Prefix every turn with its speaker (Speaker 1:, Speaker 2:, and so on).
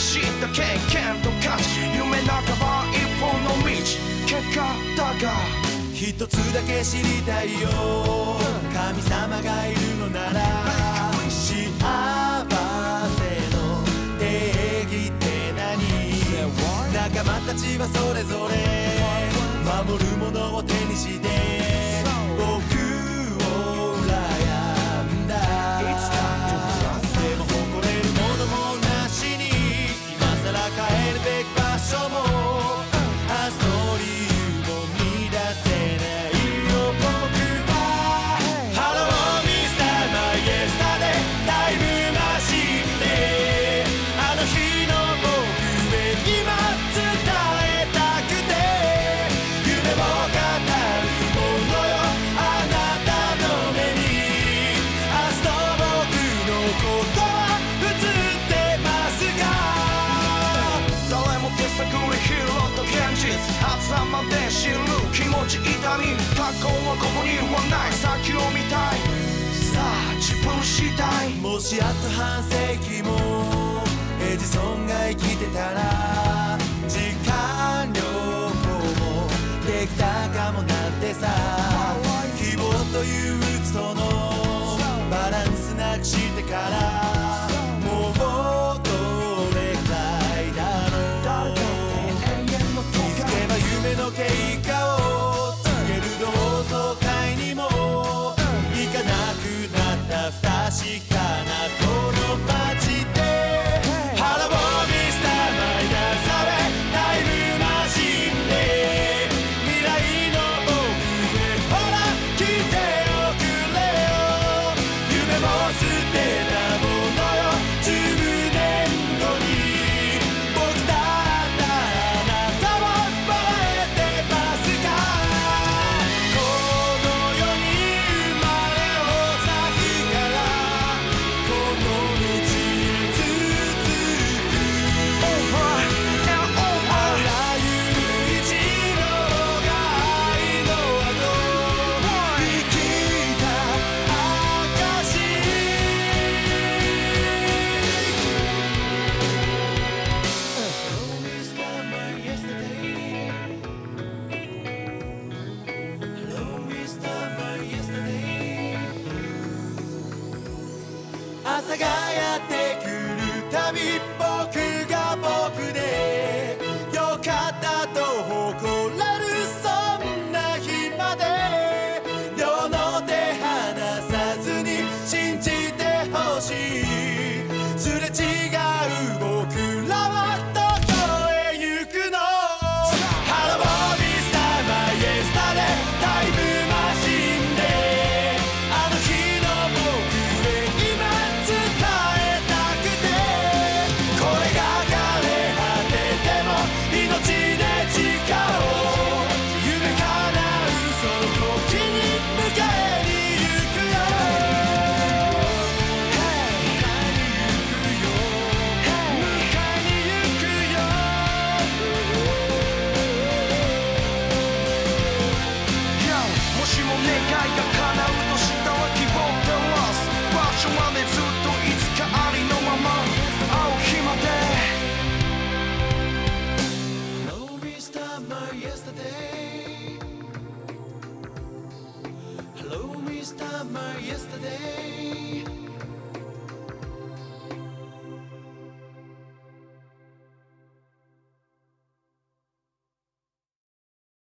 Speaker 1: 知った経験と価値夢半ば一本の道結果だが
Speaker 2: 一つだけ知りたいよ神様がいるのなら幸せの定義って何？仲間たちはそれぞれ守るものを手にして
Speaker 1: 過去はここにはない先を見たいさあ自分次第
Speaker 2: もしあと半世紀もエジソンが生きてたら時間旅行もできたかもなってさ。希望という鬱とのバランスなくしてから She. 朝がやってくる。my yesterday. Hello, Mr. My yesterday.